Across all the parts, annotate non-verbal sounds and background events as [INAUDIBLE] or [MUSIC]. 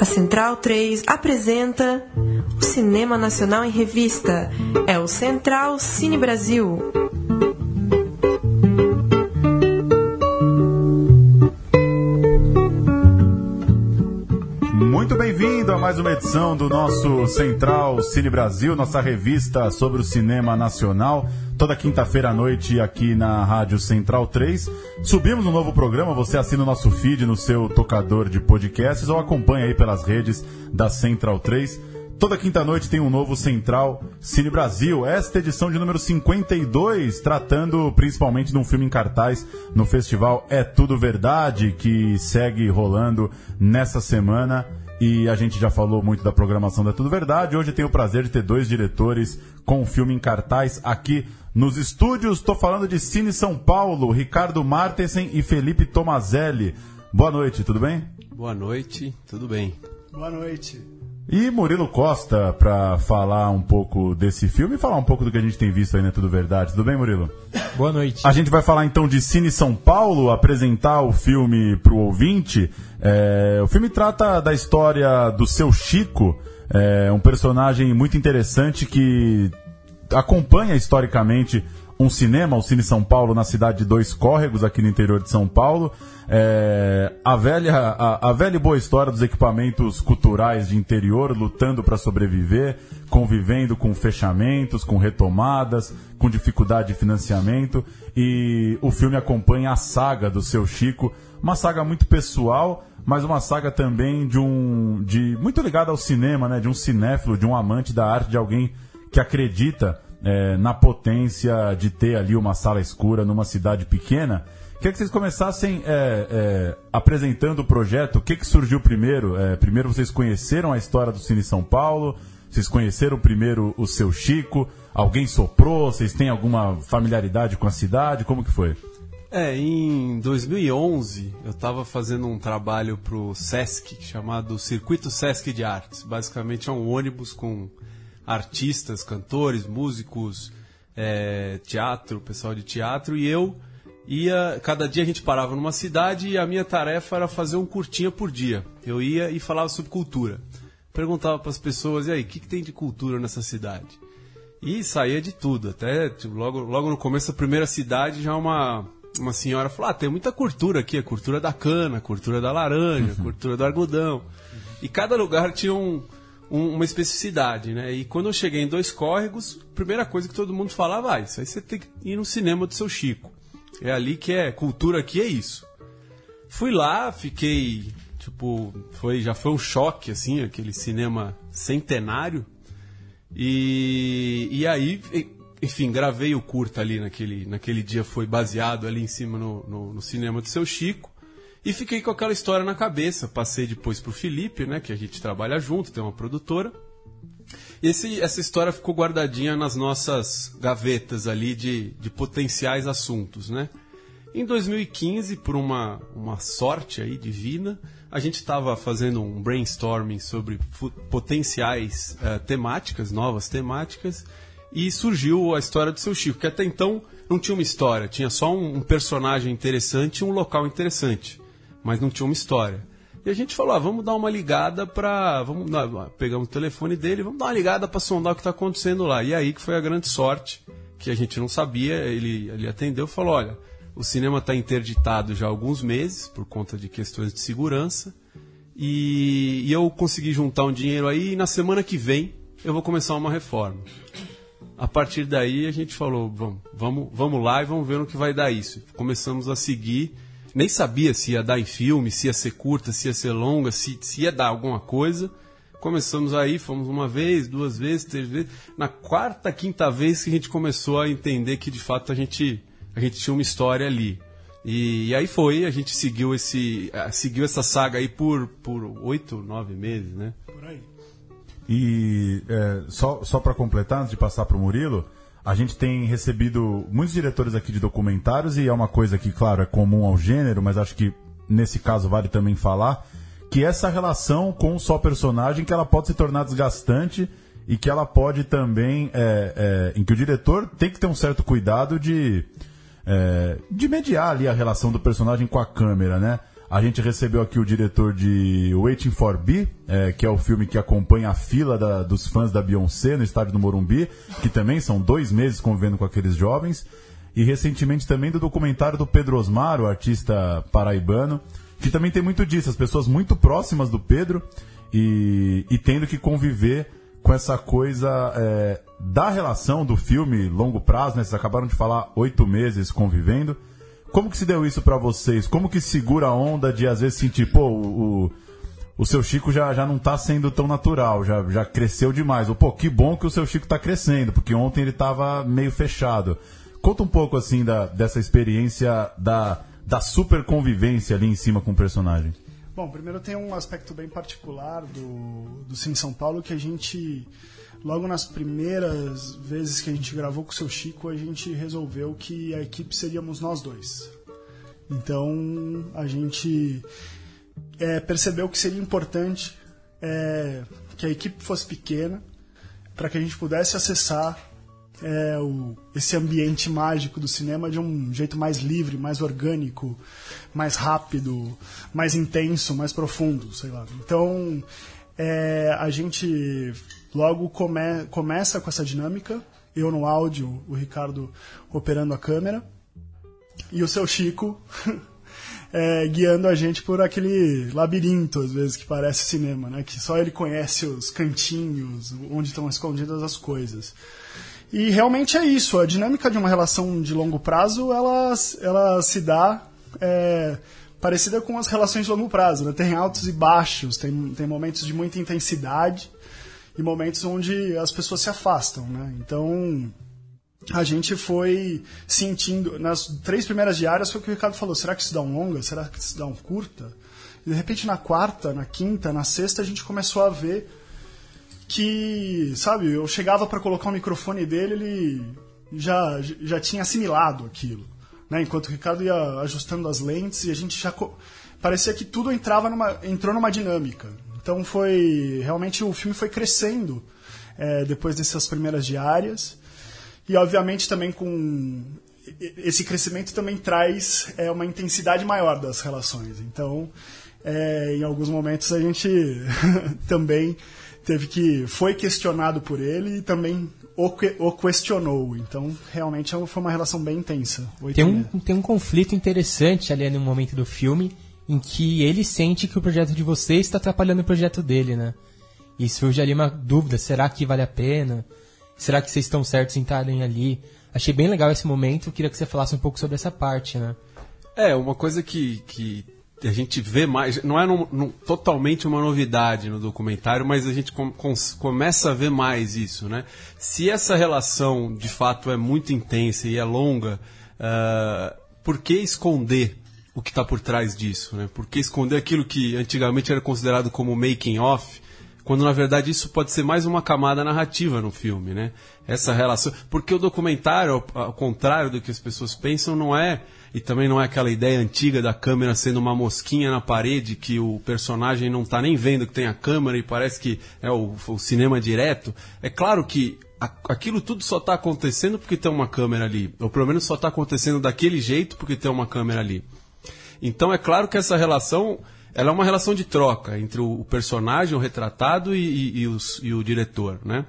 A Central 3 apresenta o Cinema Nacional em Revista. É o Central Cine Brasil. Muito bem-vindo a mais uma edição do nosso Central Cine Brasil, nossa revista sobre o cinema nacional. Toda quinta-feira à noite aqui na Rádio Central 3. Subimos um novo programa, você assina o nosso feed no seu tocador de podcasts ou acompanha aí pelas redes da Central 3. Toda quinta-noite tem um novo Central Cine Brasil. Esta edição de número 52, tratando principalmente de um filme em cartaz no festival É Tudo Verdade, que segue rolando nessa semana. E a gente já falou muito da programação da Tudo Verdade. Hoje tenho o prazer de ter dois diretores com o filme em cartaz aqui nos estúdios. Estou falando de Cine São Paulo, Ricardo Martensen e Felipe Tomazelli. Boa noite, tudo bem? Boa noite, tudo bem. Boa noite. E Murilo Costa para falar um pouco desse filme e falar um pouco do que a gente tem visto aí na Tudo Verdade. Tudo bem, Murilo? Boa noite. A gente vai falar então de Cine São Paulo, apresentar o filme para o ouvinte. É, o filme trata da história do seu Chico, é, um personagem muito interessante que acompanha historicamente um cinema, o Cine São Paulo, na cidade de Dois Córregos, aqui no interior de São Paulo. É, a, velha, a, a, velha e boa história dos equipamentos culturais de interior lutando para sobreviver, convivendo com fechamentos, com retomadas, com dificuldade de financiamento. E o filme acompanha a saga do seu Chico, uma saga muito pessoal, mas uma saga também de um. de muito ligada ao cinema, né? De um cinéfilo, de um amante da arte, de alguém que acredita é, na potência de ter ali uma sala escura numa cidade pequena. Queria que vocês começassem é, é, apresentando o projeto. O que, que surgiu primeiro? É, primeiro vocês conheceram a história do Cine São Paulo? Vocês conheceram primeiro o seu Chico? Alguém soprou? Vocês têm alguma familiaridade com a cidade? Como que foi? É, em 2011 eu estava fazendo um trabalho para o Sesc chamado Circuito Sesc de Artes. Basicamente é um ônibus com artistas, cantores, músicos, é, teatro, pessoal de teatro, e eu ia. Cada dia a gente parava numa cidade e a minha tarefa era fazer um curtinha por dia. Eu ia e falava sobre cultura. Perguntava para as pessoas, e aí, o que, que, tem de cultura nessa cidade? E saía de tudo. Até tipo, logo, logo no começo da primeira cidade, já uma, uma senhora falou: ah, tem muita cultura aqui, a cultura da cana, a cultura da laranja, a uhum. cultura do algodão. E cada lugar tinha um um, uma especificidade, né? E quando eu cheguei em Dois Córregos, a primeira coisa que todo mundo falava, ah, isso aí você tem que ir no cinema do seu Chico. É ali que é, cultura aqui é isso. Fui lá, fiquei, tipo, foi, já foi um choque, assim, aquele cinema centenário. E, e aí, enfim, gravei o curta ali naquele, naquele dia, foi baseado ali em cima no, no, no cinema do seu Chico. E fiquei com aquela história na cabeça. Passei depois pro Felipe, né? Que a gente trabalha junto, tem uma produtora. Esse, essa história ficou guardadinha nas nossas gavetas ali de, de potenciais assuntos, né? Em 2015, por uma, uma sorte aí divina, a gente estava fazendo um brainstorming sobre potenciais uh, temáticas, novas temáticas, e surgiu a história do seu Chico, que até então não tinha uma história, tinha só um, um personagem interessante e um local interessante mas não tinha uma história. E a gente falou, ah, vamos dar uma ligada para, vamos pegamos o telefone dele, vamos dar uma ligada para sondar o que está acontecendo lá. E aí que foi a grande sorte, que a gente não sabia, ele, ele atendeu e falou, olha, o cinema está interditado já há alguns meses por conta de questões de segurança. E, e, eu consegui juntar um dinheiro aí e na semana que vem eu vou começar uma reforma. A partir daí a gente falou, vamos, vamos, vamos lá e vamos ver no que vai dar isso. Começamos a seguir nem sabia se ia dar em filme, se ia ser curta, se ia ser longa, se, se ia dar alguma coisa. Começamos aí, fomos uma vez, duas vezes, três vezes. Na quarta, quinta vez que a gente começou a entender que de fato a gente, a gente tinha uma história ali. E, e aí foi, a gente seguiu, esse, seguiu essa saga aí por, por oito, nove meses, né? E é, só, só para completar, antes de passar para o Murilo, a gente tem recebido muitos diretores aqui de documentários e é uma coisa que, claro, é comum ao gênero, mas acho que nesse caso vale também falar que essa relação com só personagem que ela pode se tornar desgastante e que ela pode também é, é, em que o diretor tem que ter um certo cuidado de é, de mediar ali a relação do personagem com a câmera, né? A gente recebeu aqui o diretor de Waiting for B, é, que é o filme que acompanha a fila da, dos fãs da Beyoncé no estádio do Morumbi, que também são dois meses convivendo com aqueles jovens. E recentemente também do documentário do Pedro Osmar, o artista paraibano, que também tem muito disso, as pessoas muito próximas do Pedro e, e tendo que conviver com essa coisa é, da relação do filme longo prazo, né? Vocês acabaram de falar oito meses convivendo. Como que se deu isso para vocês? Como que segura a onda de às vezes sentir, pô, o, o, seu Chico já, já não tá sendo tão natural, já, já cresceu demais. Ou, pô, que bom que o seu Chico tá crescendo, porque ontem ele tava meio fechado. Conta um pouco, assim, da, dessa experiência da, da super convivência ali em cima com o personagem. Bom, primeiro tem um aspecto bem particular do, do Cine São Paulo que a gente logo nas primeiras vezes que a gente gravou com o seu Chico, a gente resolveu que a equipe seríamos nós dois. Então a gente é, percebeu que seria importante é, que a equipe fosse pequena para que a gente pudesse acessar é, o, esse ambiente mágico do cinema de um jeito mais livre, mais orgânico, mais rápido, mais intenso, mais profundo, sei lá. Então é, a gente logo come, começa com essa dinâmica, eu no áudio, o Ricardo operando a câmera, e o seu Chico [LAUGHS] é, guiando a gente por aquele labirinto, às vezes, que parece cinema, né? Que só ele conhece os cantinhos, onde estão escondidas as coisas. E realmente é isso, a dinâmica de uma relação de longo prazo, ela, ela se dá é, parecida com as relações de longo prazo, né? Tem altos e baixos, tem, tem momentos de muita intensidade, e momentos onde as pessoas se afastam, né? Então a gente foi sentindo nas três primeiras diárias foi o que o Ricardo falou: será que isso dá um longa? Será que isso dá um curta? E de repente na quarta, na quinta, na sexta a gente começou a ver que, sabe, eu chegava para colocar o microfone dele, ele já já tinha assimilado aquilo, né? Enquanto o Ricardo ia ajustando as lentes e a gente já parecia que tudo entrava numa entrou numa dinâmica. Então foi realmente o filme foi crescendo é, depois dessas primeiras diárias e obviamente também com esse crescimento também traz é, uma intensidade maior das relações. Então é, em alguns momentos a gente [LAUGHS] também teve que foi questionado por ele e também o, o questionou. Então, realmente foi uma relação bem intensa. Tem um, tem um conflito interessante ali no momento do filme, em que ele sente que o projeto de vocês está atrapalhando o projeto dele, né? E surge ali uma dúvida: será que vale a pena? Será que vocês estão certos em estarem ali? Achei bem legal esse momento, queria que você falasse um pouco sobre essa parte, né? É, uma coisa que, que a gente vê mais, não é no, no, totalmente uma novidade no documentário, mas a gente com, com, começa a ver mais isso, né? Se essa relação de fato é muito intensa e é longa, uh, por que esconder o que está por trás disso, né? Por que esconder aquilo que antigamente era considerado como making off, quando na verdade isso pode ser mais uma camada narrativa no filme, né? Essa relação, porque o documentário, ao contrário do que as pessoas pensam, não é e também não é aquela ideia antiga da câmera sendo uma mosquinha na parede que o personagem não está nem vendo que tem a câmera e parece que é o, o cinema direto. É claro que aquilo tudo só está acontecendo porque tem uma câmera ali, ou pelo menos só está acontecendo daquele jeito porque tem uma câmera ali. Então é claro que essa relação ela é uma relação de troca entre o personagem, o retratado e, e, e, os, e o diretor, né?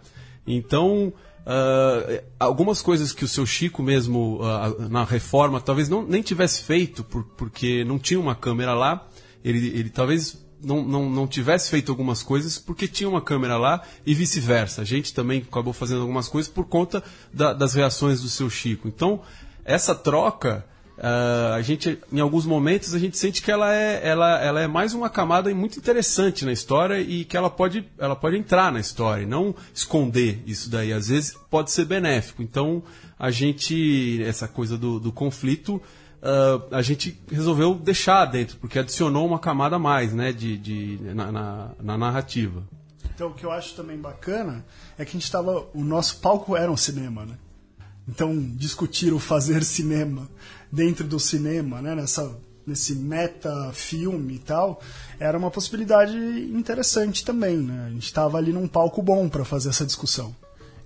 Então Uh, algumas coisas que o seu Chico mesmo uh, na reforma talvez não, nem tivesse feito por, porque não tinha uma câmera lá ele, ele talvez não, não, não tivesse feito algumas coisas porque tinha uma câmera lá e vice-versa a gente também acabou fazendo algumas coisas por conta da, das reações do seu Chico então essa troca Uh, a gente, em alguns momentos, a gente sente que ela é, ela, ela é mais uma camada muito interessante na história e que ela pode, ela pode entrar na história, não esconder isso daí. Às vezes pode ser benéfico. Então, a gente, essa coisa do, do conflito, uh, a gente resolveu deixar dentro, porque adicionou uma camada a mais né, de, de, na, na, na narrativa. Então, o que eu acho também bacana é que a gente estava. O nosso palco era um cinema, né? Então, discutir o fazer cinema dentro do cinema, né, nessa, nesse meta-filme e tal, era uma possibilidade interessante também. Né? A gente estava ali num palco bom para fazer essa discussão.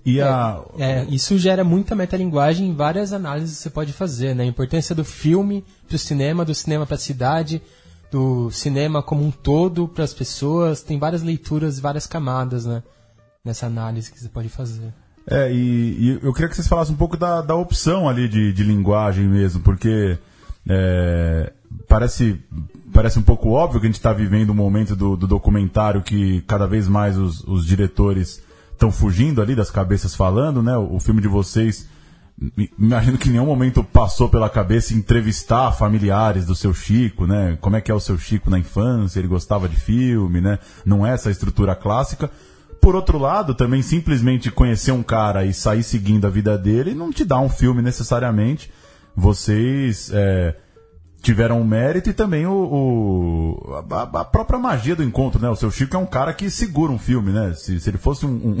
E a... É, é, isso gera muita metalinguagem e várias análises que você pode fazer, né? A importância do filme para o cinema, do cinema para a cidade, do cinema como um todo para as pessoas. Tem várias leituras, várias camadas, né? Nessa análise que você pode fazer. É, e, e eu queria que vocês falassem um pouco da, da opção ali de, de linguagem mesmo, porque é, parece, parece um pouco óbvio que a gente está vivendo um momento do, do, documentário que cada vez mais os, os diretores estão fugindo ali das cabeças falando, né? O, o filme de vocês imagino que em nenhum momento passou pela cabeça entrevistar familiares do seu Chico, né? Como é que é o seu Chico na infância? Ele gostava de filme, né? Não é essa estrutura clássica. Por outro lado, também simplesmente conhecer um cara e sair seguindo a vida dele não te dá um filme necessariamente. Vocês é, tiveram um mérito e também o, o a, a, própria magia do encontro, né? O seu Chico é um cara que segura um filme, né? Se, se ele fosse um,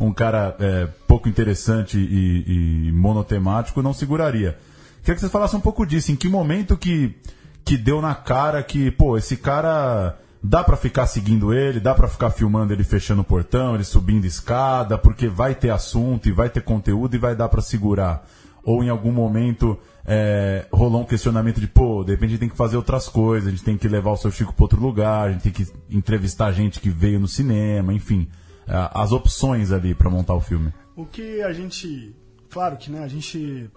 um, um cara é, pouco interessante e, e, monotemático, não seguraria. Queria que vocês falassem um pouco disso. Em que momento que, que deu na cara que, pô, esse cara dá para ficar seguindo ele, dá para ficar filmando ele fechando o portão, ele subindo escada, porque vai ter assunto e vai ter conteúdo e vai dar para segurar. Ou em algum momento é, rolou um questionamento de, pô, de repente a gente tem que fazer outras coisas, a gente tem que levar o seu Chico para outro lugar, a gente tem que entrevistar gente que veio no cinema, enfim, é, as opções ali para montar o filme. O que a gente, claro que né, a gente,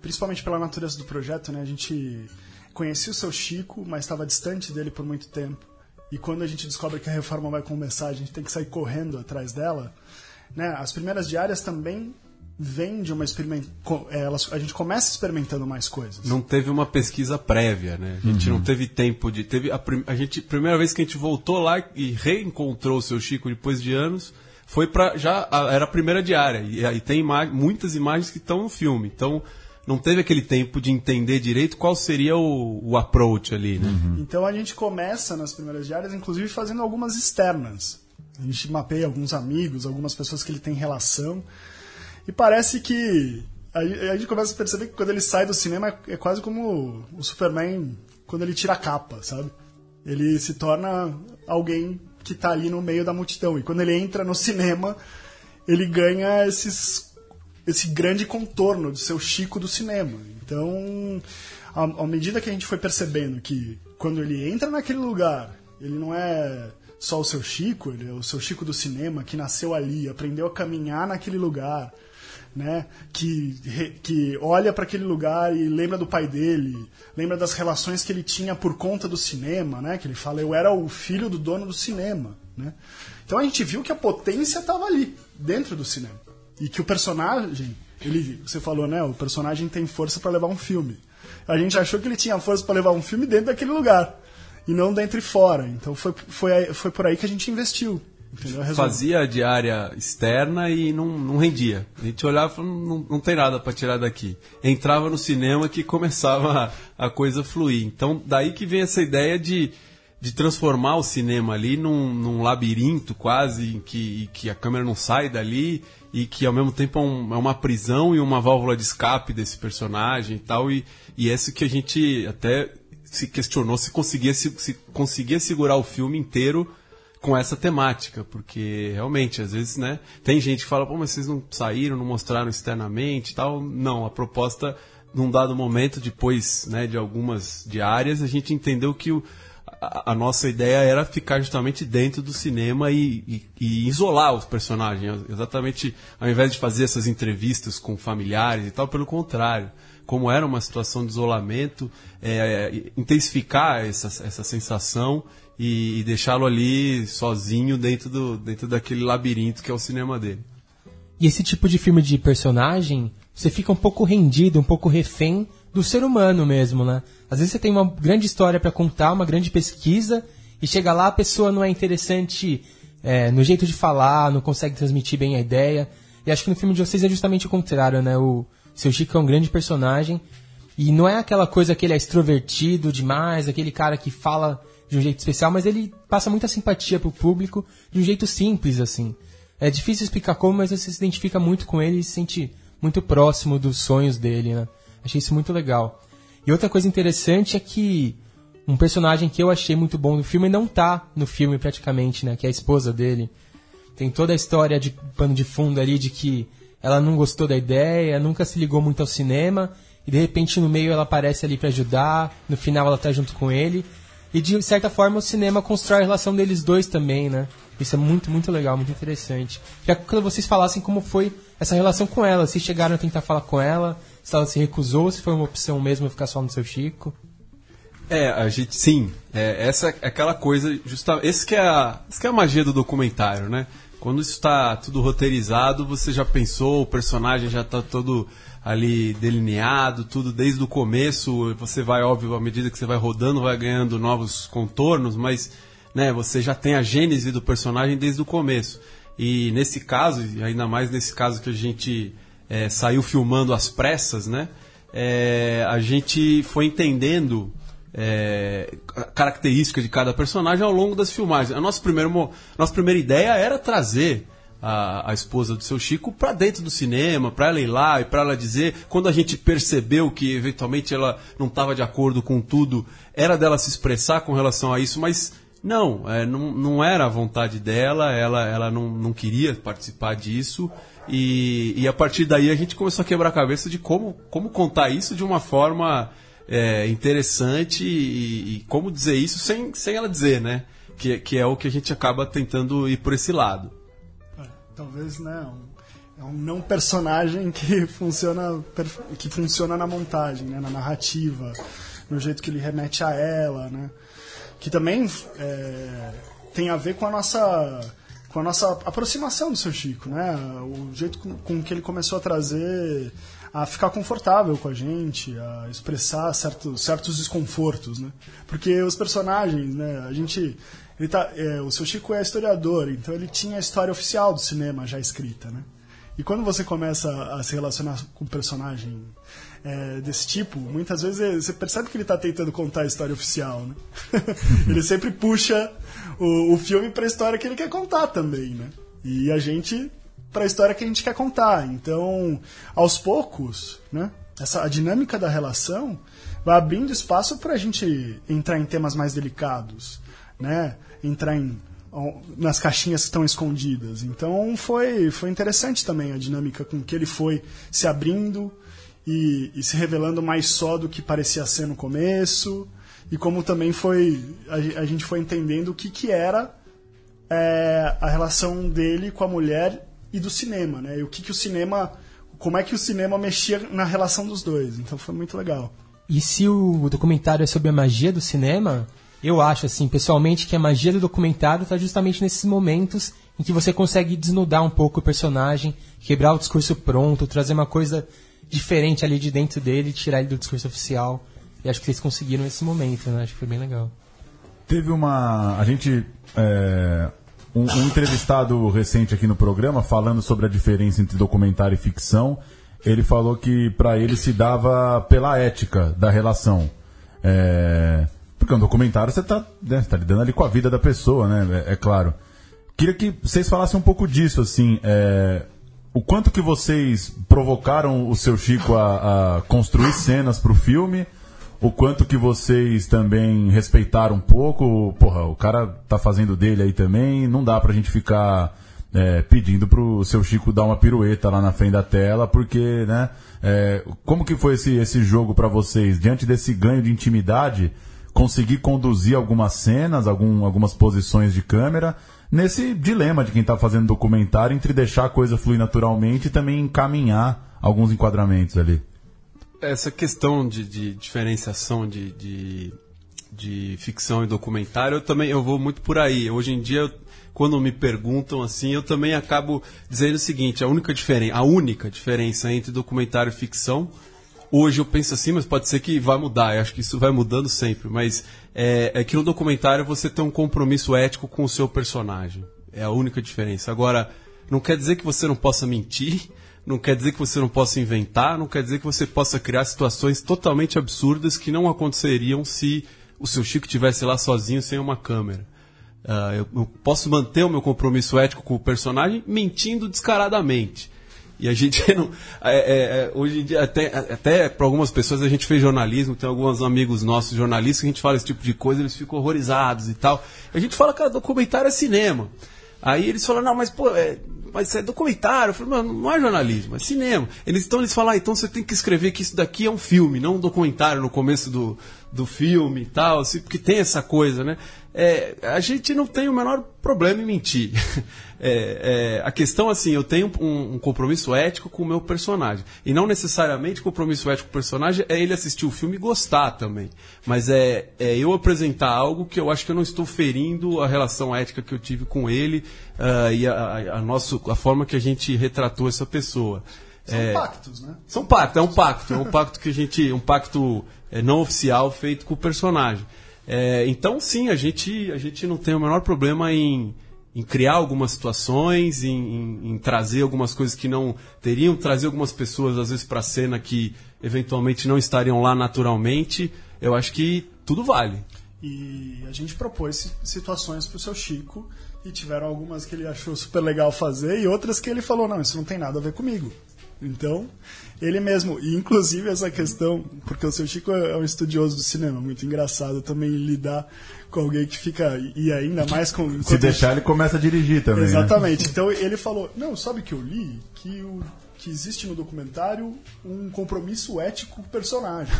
principalmente pela natureza do projeto, né, a gente conhecia o seu Chico, mas estava distante dele por muito tempo. E quando a gente descobre que a reforma vai começar, a gente tem que sair correndo atrás dela. Né? As primeiras diárias também vem de uma experimento, é, a gente começa experimentando mais coisas. Não teve uma pesquisa prévia, né? A gente uhum. não teve tempo de teve a, a gente primeira vez que a gente voltou lá e reencontrou o seu Chico depois de anos foi para já era a primeira diária e aí tem ima muitas imagens que estão no filme. Então não teve aquele tempo de entender direito qual seria o, o approach ali, né? Uhum. Então a gente começa nas primeiras diárias, inclusive fazendo algumas externas. A gente mapeia alguns amigos, algumas pessoas que ele tem relação. E parece que a, gente começa a perceber que quando ele sai do cinema é quase como o Superman quando ele tira a capa, sabe? Ele se torna alguém que está ali no meio da multidão. E quando ele entra no cinema, ele ganha esses, esse grande contorno do seu Chico do cinema. Então, à medida que a gente foi percebendo que quando ele entra naquele lugar, ele não é só o seu Chico, ele é o seu Chico do cinema, que nasceu ali, aprendeu a caminhar naquele lugar, né? Que, que olha para aquele lugar e lembra do pai dele, lembra das relações que ele tinha por conta do cinema, né? Que ele fala, eu era o filho do dono do cinema, né? Então a gente viu que a potência estava ali, dentro do cinema. E que o personagem, ele, você falou, né? O personagem tem força para levar um filme. A gente achou que ele tinha força para levar um filme dentro daquele lugar e não dentro e fora. Então foi, foi, foi por aí que a gente investiu. Fazia a diária externa e não, não rendia. A gente olhava e falava, não, não tem nada para tirar daqui. Entrava no cinema que começava a, a coisa fluir. Então, daí que vem essa ideia de, de transformar o cinema ali num, num labirinto quase, em que, que a câmera não sai dali e que ao mesmo tempo é, um, é, uma prisão e uma válvula de escape desse personagem e tal. E, e esse que a gente até se questionou se conseguia, se, se conseguia segurar o filme inteiro com essa temática, porque realmente, às vezes, né, tem gente que fala, pô, mas vocês não saíram, não mostraram externamente e tal. Não, a proposta, num dado momento, depois né, de algumas diárias, a gente entendeu que o, a, nossa ideia era ficar justamente dentro do cinema e, e, e, isolar os personagens. Exatamente, ao invés de fazer essas entrevistas com familiares e tal, pelo contrário. Como era uma situação de isolamento, é, intensificar essa, essa sensação e, e deixá-lo ali sozinho dentro, do, dentro daquele labirinto que é o cinema dele. E esse tipo de filme de personagem, você fica um pouco rendido, um pouco refém do ser humano mesmo, né? Às vezes você tem uma grande história para contar, uma grande pesquisa, e chega lá a pessoa não é interessante é, no jeito de falar, não consegue transmitir bem a ideia. E acho que no filme de vocês é justamente o contrário, né? O seu Chico é um grande personagem, e não é aquela coisa que ele é extrovertido demais, aquele cara que fala de um jeito especial, mas ele passa muita simpatia pro público de um jeito simples, assim. É difícil explicar como, mas você se identifica muito com ele e se sente muito próximo dos sonhos dele, né? Achei isso muito legal. E outra coisa interessante é que um personagem que eu achei muito bom no filme não tá no filme praticamente, né? Que é a esposa dele. Tem toda a história de pano de fundo ali de que ela não gostou da ideia, nunca se ligou muito ao cinema e de repente no meio ela aparece ali para ajudar, no final ela tá junto com ele E de certa forma o cinema constrói a relação deles dois também, né? Isso é muito, muito legal, muito interessante. Já que vocês falassem como foi essa relação com ela, se chegaram a tentar falar com ela, se ela se recusou, se foi uma opção mesmo ficar só no seu Chico. É, a gente sim. É, essa é aquela coisa, justamente. Esse que é a, esse que é a magia do documentário, né? Quando isso está tudo roteirizado, você já pensou, o personagem já está todo ali delineado, tudo desde o começo. Você vai, óbvio, à medida que você vai rodando, vai ganhando novos contornos, mas né, você já tem a gênese do personagem desde o começo. E nesse caso, e ainda mais nesse caso que a gente é, saiu filmando às pressas, né? É, a gente foi entendendo é, características de cada personagem ao longo das filmagens. A nossa, primeiro, nossa primeira ideia era trazer a, a esposa do seu Chico para dentro do cinema, para ela ir lá e para ela dizer, quando a gente percebeu que eventualmente ela não estava de acordo com tudo, era dela se expressar com relação a isso, mas não, é, não, não era a vontade dela, ela, ela não, não queria participar disso. E, e a partir daí a gente começou a quebrar a cabeça de como, como contar isso de uma forma é, interessante e, e, como dizer isso sem, sem ela dizer, né? Que, que é o que a gente acaba tentando ir por esse lado. É, talvez, né? Um, é um não personagem que funciona, que funciona na montagem, né? na narrativa, no jeito que ele remete a ela, né? Que também é, tem a ver com a nossa com a nossa aproximação do seu Chico, né? O jeito com, com que ele começou a trazer a ficar confortável com a gente, a expressar certos, certos desconfortos, né? Porque os personagens, né? A gente, ele tá, é, o seu Chico é historiador, então ele tinha a história oficial do cinema já escrita, né? E quando você começa a se relacionar com um personagem é, desse tipo, muitas vezes você percebe que ele está tentando contar a história oficial, né? [LAUGHS] ele sempre puxa o, o filme para a história que ele quer contar também, né? E a gente para a história que a gente quer contar. Então, aos poucos, né, essa, a dinâmica da relação vai abrindo espaço para a gente entrar em temas mais delicados, né, entrar em, nas caixinhas que estão escondidas. Então, foi, foi interessante também a dinâmica com que ele foi se abrindo e, e se revelando mais só do que parecia ser no começo e como também foi a, a gente foi entendendo o que, que era é, a relação dele com a mulher e do cinema, né? E o que, que o cinema. Como é que o cinema mexia na relação dos dois. Então foi muito legal. E se o documentário é sobre a magia do cinema, eu acho, assim, pessoalmente, que a magia do documentário está justamente nesses momentos em que você consegue desnudar um pouco o personagem, quebrar o discurso pronto, trazer uma coisa diferente ali de dentro dele, tirar ele do discurso oficial. E acho que vocês conseguiram nesse momento, né? Acho que foi bem legal. Teve uma. A gente. É um, um, entrevistado recente aqui no programa, falando sobre a diferença entre documentário e ficção, ele falou que para ele se dava pela ética da relação. É, porque um documentário você está né, tá lidando ali com a vida da pessoa, né? É, é, claro. Queria que vocês falassem um pouco disso, assim. É, o quanto que vocês provocaram o seu Chico a, a construir cenas para o filme o quanto que vocês também respeitaram um pouco. Porra, o cara tá fazendo dele aí também, não dá pra gente ficar é, pedindo pro seu Chico dar uma pirueta lá na frente da tela, porque, né? É, como que foi esse, esse jogo para vocês? Diante desse ganho de intimidade, conseguir conduzir algumas cenas, algum, algumas posições de câmera, nesse dilema de quem tá fazendo documentário entre deixar a coisa fluir naturalmente e também encaminhar alguns enquadramentos ali essa questão de, de diferenciação de, de, de, ficção e documentário, eu também eu vou muito por aí. Hoje em dia, quando me perguntam assim, eu também acabo dizendo o seguinte: a única diferença, a única diferença entre documentário e ficção. Hoje eu penso assim, mas pode ser que vai mudar. Eu acho que isso vai mudando sempre. Mas é, é que no documentário você tem um compromisso ético com o seu personagem. É a única diferença. Agora, não quer dizer que você não possa mentir, não quer dizer que você não possa inventar, não quer dizer que você possa criar situações totalmente absurdas que não aconteceriam se o seu Chico estivesse lá sozinho sem uma câmera. Uh, eu, eu, posso manter o meu compromisso ético com o personagem mentindo descaradamente. E a gente [LAUGHS] não. É, é, é, hoje em dia, até, até para algumas pessoas, a gente fez jornalismo, tem alguns amigos nossos jornalistas que a gente fala esse tipo de coisa, eles ficam horrorizados e tal. A gente fala, cara, documentário é cinema. Aí eles falam, não, mas pô, é, mas isso é documentário. Eu falei, mano, não é jornalismo, é cinema. Eles, então eles falam, ah, então você tem que escrever que isso daqui é um filme, não um documentário no começo do, do filme e tal, assim, porque tem essa coisa, né? É, a gente não tem o menor problema em mentir. [LAUGHS] É, é, a questão, assim, eu tenho um, um, compromisso ético com o meu personagem. E não necessariamente compromisso ético com o personagem é ele assistir o filme e gostar também. Mas é, é eu apresentar algo que eu acho que eu não estou ferindo a relação ética que eu tive com ele uh, e a, a, a, nosso, a forma que a gente retratou essa pessoa. São é, pactos, né? São pactos, é um pacto. É um pacto que a gente. Um pacto é, não oficial feito com o personagem. É, então, sim, a gente, a gente não tem o menor problema em, em criar algumas situações, em, em, em, trazer algumas coisas que não teriam, trazer algumas pessoas, às vezes, para a cena que eventualmente não estariam lá naturalmente. Eu acho que tudo vale. E a gente propôs situações para o seu Chico, e tiveram algumas que ele achou super legal fazer, e outras que ele falou: não, isso não tem nada a ver comigo. Então, ele mesmo, e inclusive essa questão, porque o seu Chico é um estudioso do cinema, muito engraçado também lidar com alguém que fica, e ainda mais com. Se deixar, ele começa a dirigir também. Né? Exatamente. Né? Então ele falou: não, sabe que eu li? Que o que existe no documentário um compromisso ético com o personagem.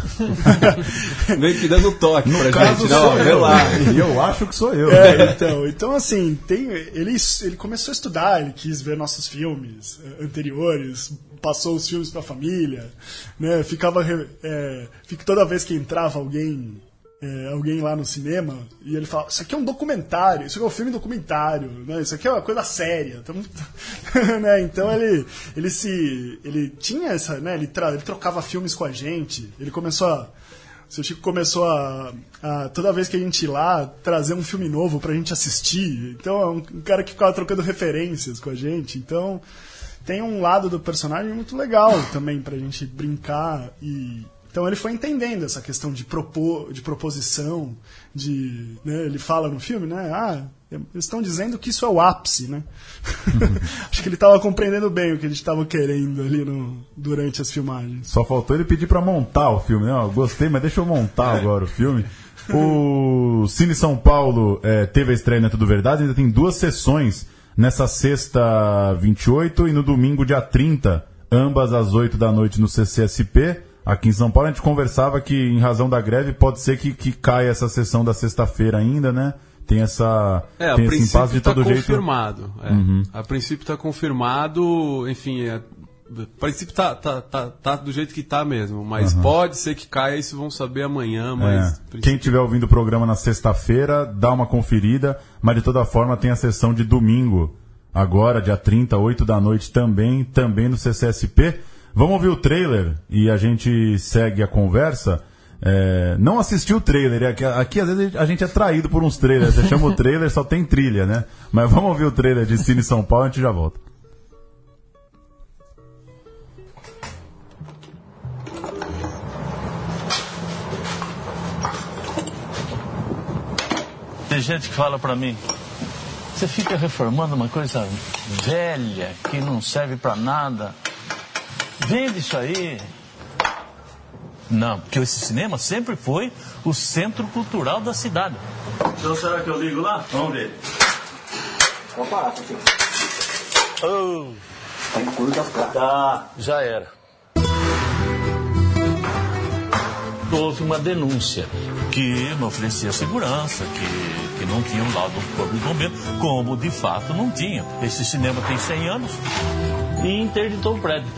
[LAUGHS] Meio que dando toque no pra caso, gente. Não, eu lá. E eu acho que sou eu. É, então, então assim, tem, ele, ele começou a estudar, ele quis ver nossos filmes eh, anteriores, passou os filmes para a família, né? Ficava é, fica toda vez que entrava alguém é, alguém lá no cinema e ele fala: Isso aqui é um documentário, isso aqui é um filme documentário, né? isso aqui é uma coisa séria. Então, [LAUGHS] né? então ele, ele se. Ele tinha essa. Né? Ele, tra, ele trocava filmes com a gente, ele começou a. O seu Chico começou a, a, toda vez que a gente ia lá, trazer um filme novo pra gente assistir. Então é um, um cara que ficava trocando referências com a gente. Então tem um lado do personagem muito legal também pra gente brincar e, então ele foi entendendo essa questão de propor, de proposição, de, né, ele fala no filme, né, ah, eles estão dizendo que isso é o ápice, né? [LAUGHS] Acho que ele estava compreendendo bem o que a gente estava querendo ali no, durante as filmagens. Só faltou ele pedir para montar o filme, né? Gostei, mas deixa eu montar agora o filme. O Cine São Paulo é, teve a estreia na Tudo Verdade, ainda tem duas sessões nessa sexta 28 e no domingo dia 30, ambas às 8 da noite no CCSP. Aqui em São Paulo a gente conversava que, em razão da greve, pode ser que, que caia essa sessão da sexta-feira ainda, né? Tem essa. É, tem a esse impasse de tá todo confirmado, jeito. É. Uhum. A princípio está confirmado, enfim, é, a princípio tá, tá, tá, tá, do jeito que tá mesmo, mas uhum. pode ser que caia, isso vão saber amanhã, mas... É. Quem estiver ouvindo o programa na sexta-feira, dá uma conferida, mas de toda forma tem a sessão de domingo, agora, dia 30, 8 da noite também, também no CCSP. Vamos ouvir o trailer e a gente segue a conversa. É, não assistiu o trailer, é aqui, aqui, às vezes a gente é traído por uns trailers. Você chama o trailer, só tem trilha, né? Mas vamos ouvir o trailer de Cine São Paulo e a gente já volta. Tem gente que fala para mim, você fica reformando uma coisa velha que não serve para nada. Vende isso aí. Não, porque esse cinema sempre foi o centro cultural da cidade. Então será que eu ligo lá? Vamos ver. Vamos parar, senhor. Oh. Tá, já era. Houve uma denúncia que não oferecia segurança, que, que não tinha um laudo do corpo de bombeiro, como de fato não tinha. Esse cinema tem 100 anos e interditou o prédio.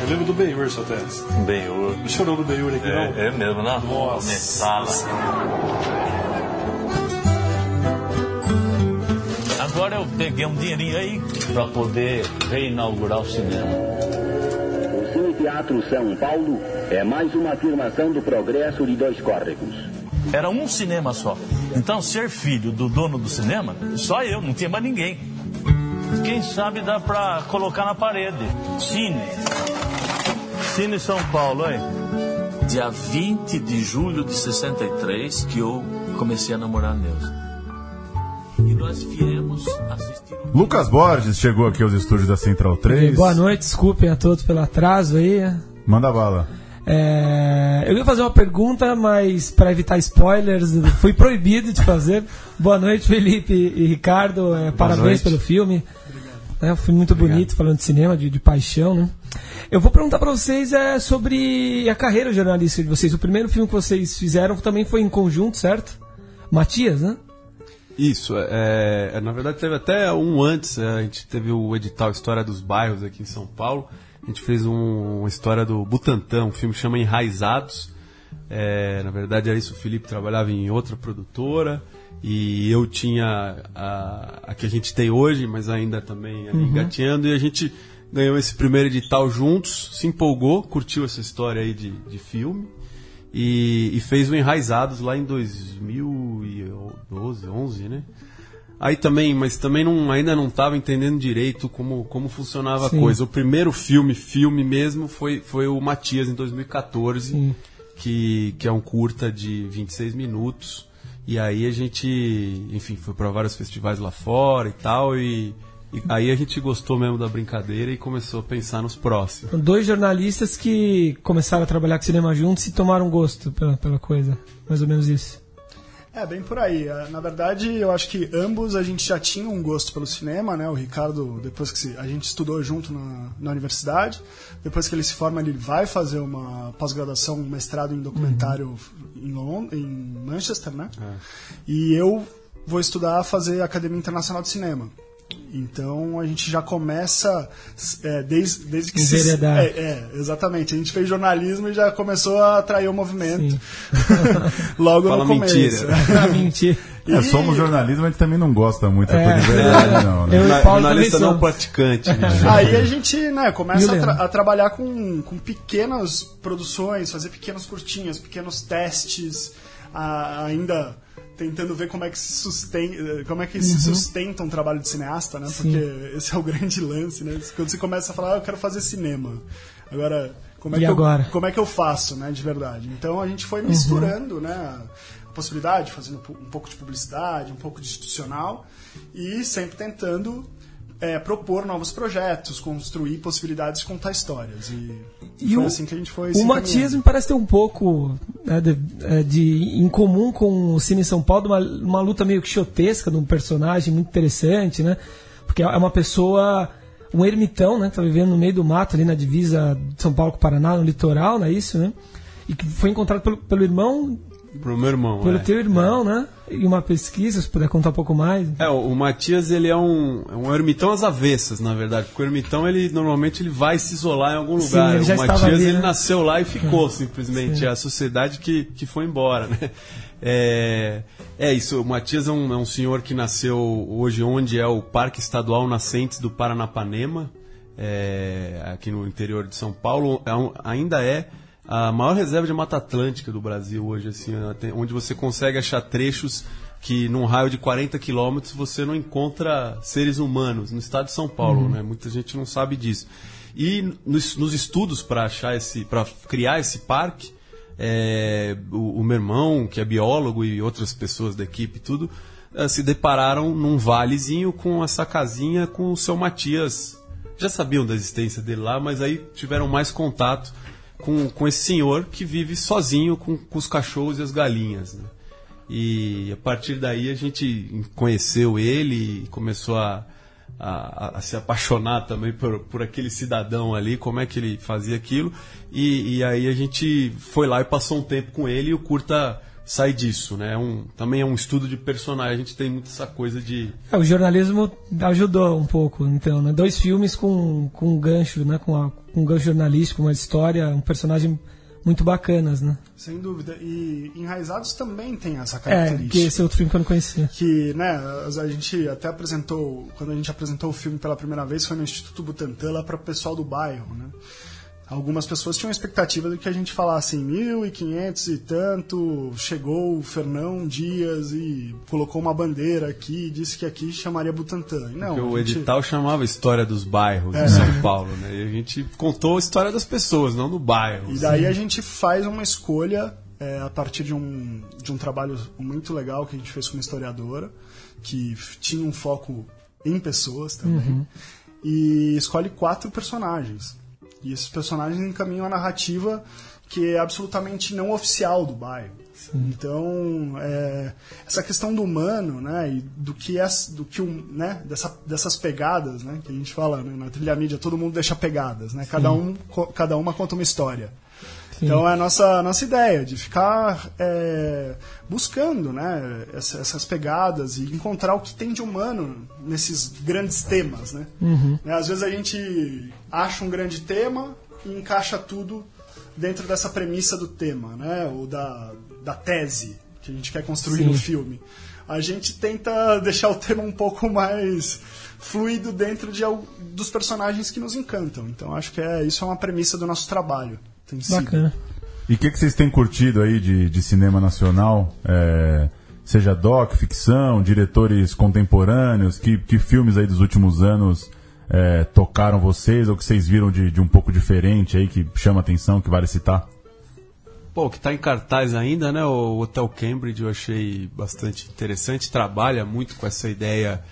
Eu lembro do Benhur, seu Tess. Benhur. Não chorou do Benhur aqui, é, não? É mesmo, né? Nossa. Sala. Agora eu peguei um dinheirinho aí para poder reinaugurar o cinema. O Cine Teatro São Paulo é mais uma afirmação do progresso de dois córregos. Era um cinema só. Então, ser filho do dono do cinema, só eu, não tinha mais ninguém. Quem sabe dá pra colocar na parede. Cine. Cine São Paulo, hein? Dia 20 de julho de 63 que eu comecei a namorar a Neuza. E nós viemos assistir. Lucas Borges chegou aqui aos estúdios da Central 3. Boa noite, desculpem a todos pelo atraso aí. Manda bala. É, eu ia fazer uma pergunta, mas para evitar spoilers, [LAUGHS] fui proibido de fazer. Boa noite, Felipe e Ricardo. É, parabéns noite. pelo filme. né? Um filme muito bonito, falando de cinema, de, de paixão, né? Eu vou perguntar pra vocês é, sobre a carreira jornalística de vocês. O primeiro filme que vocês fizeram também foi em conjunto, certo? Matias, né? Isso, é, é, na verdade teve até um antes, é, a gente teve o edital História dos Bairros aqui em São Paulo, a gente fez um- uma história do Butantã, um filme que chama Enraizados, É, na verdade era isso, o Felipe trabalhava em outra produtora e eu tinha a, a que a gente tem hoje, mas ainda também ali engateando, e a gente ganhou esse primeiro edital juntos, se empolgou, curtiu essa história aí de, de filme e, e fez o Enraizados lá em 2012, 11, né? Aí também, mas também não, ainda não estava entendendo direito como, como funcionava Sim. a coisa. O primeiro filme, filme mesmo, foi, foi o Matias em 2014, Sim. que, que é um curta de 26 minutos. E aí a gente, enfim, foi para vários festivais lá fora e tal. E, e aí a gente gostou mesmo da brincadeira e começou a pensar nos próximos. São Dois jornalistas que começaram a trabalhar com cinema juntos e tomaram gosto pela, pela coisa. Mais ou menos isso. É, bem por aí. É, Na verdade, eu acho que ambos a gente já tinha um gosto pelo cinema, né? O Ricardo, depois que a gente estudou junto na, na universidade, depois que ele se forma, ele vai fazer uma pós-graduação, um mestrado em documentário em, Lond em Manchester, né? E eu vou estudar fazer Academia Internacional de Cinema. Então a gente já começa é, desde, desde que se. É, é, exatamente. A gente fez jornalismo e já começou a atrair o movimento. [LAUGHS] Logo Fala no começo. mentira. [LAUGHS] Pra mentir. É, somos jornalismo, a gente também não gosta muito É. é. de verdade, não. Né? Eu- e Jornalista não praticante. né? Aí a gente né, começa a, tra- a trabalhar com, com pequenas produções, fazer pequenos curtinhas, pequenos testes, a- ainda tentando ver como é que se sustenta, como é que se sustenta um trabalho de cineasta, né? Porque esse é o [LAUGHS] grande lance, né? Quando você começa a falar, ah, eu quero fazer cinema. Agora, como é, E que agora? Eu, como é que eu faço, né, de verdade? Então a gente foi misturando, né, a possibilidade, fazendo um pouco de publicidade, um pouco de institucional e sempre tentando é, propor novos projetos, construir possibilidades de contar histórias. E, E foi o- assim que a gente foi O Matias me parece ter um pouco né, de, é, de em comum com o Cine São Paulo, uma, uma luta meio quixotesca de um personagem muito interessante, né? Porque é uma pessoa, um ermitão, né? Tá vivendo no meio do mato, ali na divisa de São Paulo com o Paraná, no litoral, não é isso, né? E que foi encontrado pelo, pelo irmão, Pro meu irmão. pelo é. teu irmão, né? E uma pesquisa, se puder contar um pouco mais. É, o, Matias, ele é um, é um ermitão às avessas, na verdade. Porque o ermitão, ele normalmente ele vai se isolar em algum Sim, lugar. ele o Matias, ali, ele né? nasceu lá e ficou, simplesmente. É a sociedade que, que foi embora, né? É, é isso, o Matias é um, é um senhor que nasceu hoje onde é o Parque Estadual Nascentes do Paranapanema, é, aqui no interior de São Paulo. É um- ainda é a maior reserva de Mata Atlântica do Brasil hoje, assim, onde você consegue achar trechos que num raio de 40 quilômetros você não encontra seres humanos no estado de São Paulo, né? Muita gente não sabe disso. E nos, nos estudos para achar esse, para criar esse parque, é, o, o meu irmão, que é biólogo, e outras pessoas da equipe, tudo, eh, se depararam num valezinho com essa casinha com o seu Matias. Já sabiam da existência dele lá, mas aí tiveram mais contato com, com esse senhor que vive sozinho com, com os cachorros e as galinhas. né? E a partir daí a gente conheceu ele e começou a, a, a se apaixonar também por, por aquele cidadão ali, como é que ele fazia aquilo. E, e aí a gente foi lá e passou um tempo com ele e o curta sai disso, né? É Um, também é um estudo de personagem, a gente tem muito essa coisa de. É, o jornalismo ajudou um pouco, então, né? Dois filmes com, com um gancho, né? Com, com um gancho jornalístico, uma história, um personagem muito bacanas, né? Sem dúvida. E Enraizados também tem essa É, característica. que esse é outro filme que eu não conhecia. que né, a gente até apresentou, quando a gente apresentou o filme pela primeira vez, foi no Instituto Butantan, lá para o pessoal do bairro, né? Algumas pessoas tinham expectativa de que a gente falasse em 1500 e tanto, chegou o Fernão Dias e colocou uma bandeira aqui e disse que aqui chamaria Butantan. E Não, Porque o gente- edital chamava História dos Bairros É. de São Paulo, né? E a gente contou a história das pessoas, não do bairro. E daí a gente faz uma escolha é, a partir de um, de um trabalho muito legal que a gente fez com uma historiadora, que tinha um foco em pessoas também, e escolhe quatro personagens. E esses personagens encaminham a narrativa que é absolutamente não oficial do bairro. Então, é, essa questão do humano, né, e do que é, do que um, né, dessa, dessas pegadas, né, que a gente fala né, na trilha mídia, todo mundo deixa pegadas, né, cada um, cada uma conta uma história. Então é a nossa, nossa ideia de ficar é, buscando né, essa- essas pegadas e encontrar o que tem de humano nesses grandes temas. Né? Né, Às vezes a gente acha um grande tema e encaixa tudo dentro dessa premissa do tema, né? ou da, da tese que a gente quer construir Sim. no filme. A gente tenta deixar o tema um pouco mais fluido dentro de, dos personagens que nos encantam. Então acho que é, isso é uma premissa do nosso trabalho. Tem sido. Bacana. E o que, que vocês têm curtido aí de, de cinema nacional? É, seja doc, ficção, diretores contemporâneos, que, que filmes aí dos últimos anos é, tocaram vocês ou que vocês viram de, de um pouco diferente aí, que chama atenção, que vale citar? Pô, o que está em cartaz ainda, né? O Hotel Cambridge eu achei bastante interessante, trabalha muito com essa ideia.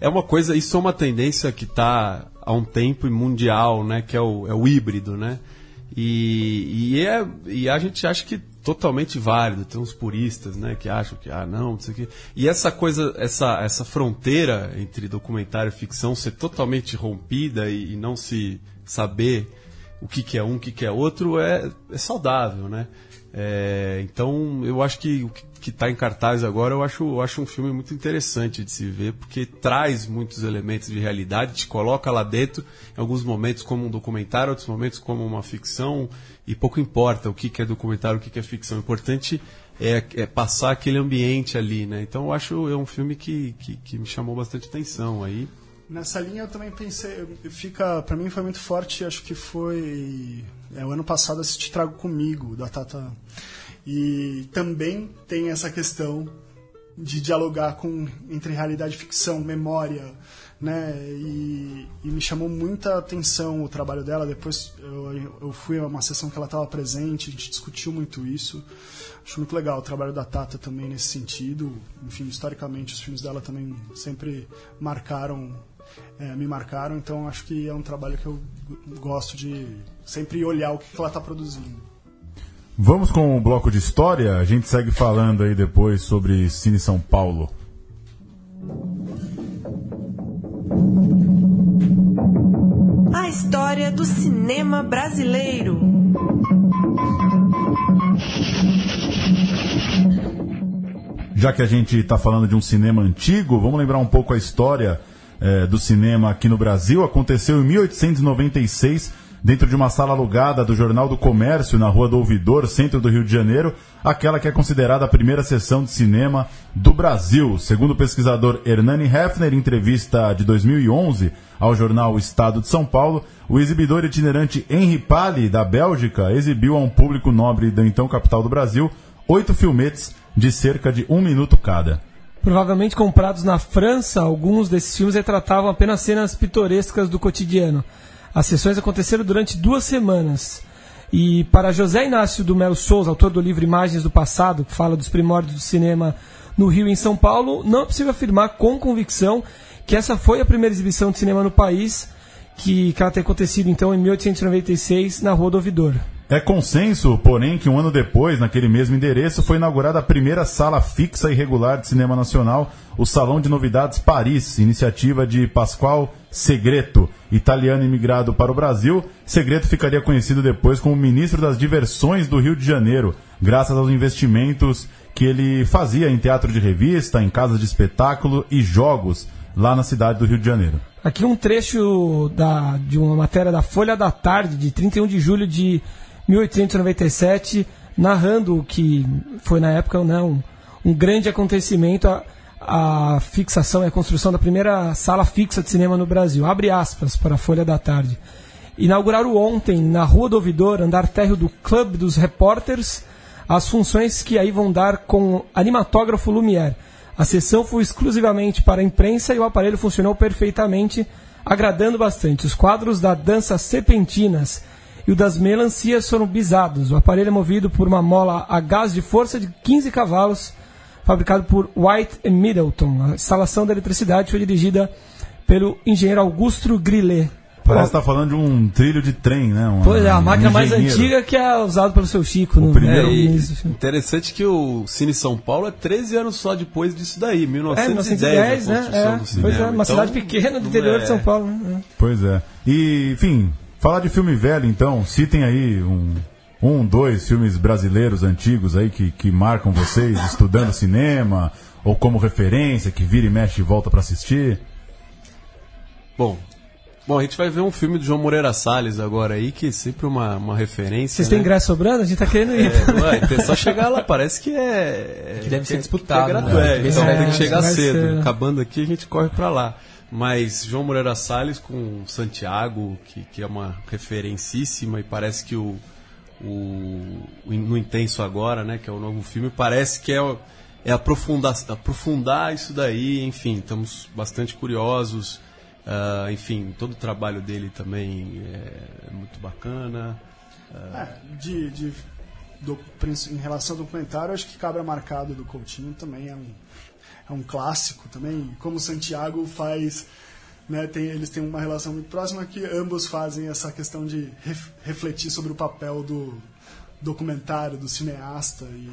É uma coisa, isso é uma tendência que está há um tempo e mundial, né? Que é o, é o híbrido, né? E, e, é, e a gente acha que totalmente válido. Tem uns puristas, né? Que acham que, ah, não, não sei o quê. E essa coisa, essa, essa fronteira entre documentário e ficção ser totalmente rompida e, e não se saber o que, que é um, o que, que é outro, é, é saudável, né? É, então, eu acho que o que está em cartaz agora, eu acho, eu acho um filme muito interessante de se ver, porque traz muitos elementos de realidade, te coloca lá dentro, em alguns momentos como um documentário, outros momentos como uma ficção, e pouco importa o que, que é documentário, o que, que é ficção. O importante é, é passar aquele ambiente ali, né? Então, eu acho é um filme que, que, que me chamou bastante atenção aí. Nessa linha eu também pensei, fica, para mim foi muito forte, acho que foi é, o ano passado assisti Trago Comigo, da Tata. E também tem essa questão de dialogar com entre realidade e ficção, memória, né? E, e me chamou muita atenção o trabalho dela. Depois eu, eu fui a uma sessão que ela estava presente, a gente discutiu muito isso. Acho muito legal o trabalho da Tata também nesse sentido. Enfim, historicamente os filmes dela também sempre marcaram, é, me marcaram. Então acho que é um trabalho que eu gosto de sempre olhar o que, que ela está produzindo. Vamos com o bloco de história, a gente segue falando aí depois sobre Cine São Paulo. A história do cinema brasileiro. Já que a gente está falando de um cinema antigo, vamos lembrar um pouco a história eh, do cinema aqui no Brasil. Aconteceu em 1896, dentro de uma sala alugada do Jornal do Comércio, na Rua do Ouvidor, centro do Rio de Janeiro, aquela que é considerada a primeira sessão de cinema do Brasil. Segundo o pesquisador Hernani Hefner, em entrevista de 2011 ao jornal Estado de São Paulo, o exibidor itinerante Henri Palli, da Bélgica, exibiu a um público nobre da então capital do Brasil oito filmetes de cerca de um minuto cada. Provavelmente comprados na França, alguns desses filmes retratavam apenas cenas pitorescas do cotidiano. As sessões aconteceram durante duas semanas. E para José Inácio do Melo Souza, autor do livro Imagens do Passado, que fala dos primórdios do cinema no Rio e em São Paulo, não é possível afirmar com convicção que essa foi a primeira exibição de cinema no país, que, que ela tem acontecido então em 1896 na Rua do Ouvidor. É consenso, porém, que um ano depois, naquele mesmo endereço, foi inaugurada a primeira sala fixa e regular de cinema nacional, o Salão de Novidades Paris, iniciativa de Pascoal Segreto, italiano imigrado para o Brasil. Segreto ficaria conhecido depois como ministro das diversões do Rio de Janeiro, graças aos investimentos que ele fazia em teatro de revista, em casas de espetáculo e jogos lá na cidade do Rio de Janeiro. Aqui um trecho da, de uma matéria da Folha da Tarde, de 31 de julho de 1897, narrando o que foi na época né, um, um grande acontecimento, a, a fixação e a construção da primeira sala fixa de cinema no Brasil. Abre aspas para a Folha da Tarde. Inauguraram ontem, na Rua do Ouvidor, andar térreo do Clube dos Repórteres, as funções que aí vão dar com o animatógrafo Lumière. A sessão foi exclusivamente para a imprensa e o aparelho funcionou perfeitamente, agradando bastante. Os quadros da dança Serpentinas e o das melancias foram bisados. O aparelho é movido por uma mola a gás de força de 15 cavalos, fabricado por White Middleton. A instalação da eletricidade foi dirigida pelo engenheiro Augusto Grillet. Parece que tá falando de um trilho de trem, né? Uma- Pois é, a um máquina mais engenheiro. antiga que é usada pelo seu Chico. no, primeiro- no É, interessante que o Cine São Paulo é 13 anos só depois disso daí, 1910, É, 1910, a né? construção É, do cinema. pois é, uma Então, cidade pequena do interior é- de São Paulo. Né? Pois é. E, enfim, falar de filme velho, então, citem aí um, um dois filmes brasileiros antigos aí que, que marcam vocês, [LAUGHS] estudando cinema, ou como referência, que vira e mexe e volta pra assistir. Bom, bom, a gente vai ver um filme do João Moreira Salles agora aí, que é sempre uma, uma referência. Vocês têm né? ingresso sobrando? A gente tá querendo ir. É, ué, é só chegar lá, parece que é. Que deve ser disputado, que é né? é, então ser- tem que chegar cedo. ser. Acabando aqui, a gente corre pra lá. Mas João Moreira Salles com Santiago, que, que é uma referencíssima, e parece que o, o, No Intenso Agora, né, que é o novo filme, parece que é, é aprofundar, aprofundar isso daí, enfim, estamos bastante curiosos. ah, enfim, todo o trabalho dele também é, é muito bacana. É, de, de- do- em relação ao documentário, acho que Cabra Marcado do Coutinho também é um, é um clássico também. Como Santiago faz, né, tem, eles têm uma relação muito próxima que ambos fazem essa questão de ref- refletir sobre o papel do documentário, do cineasta e,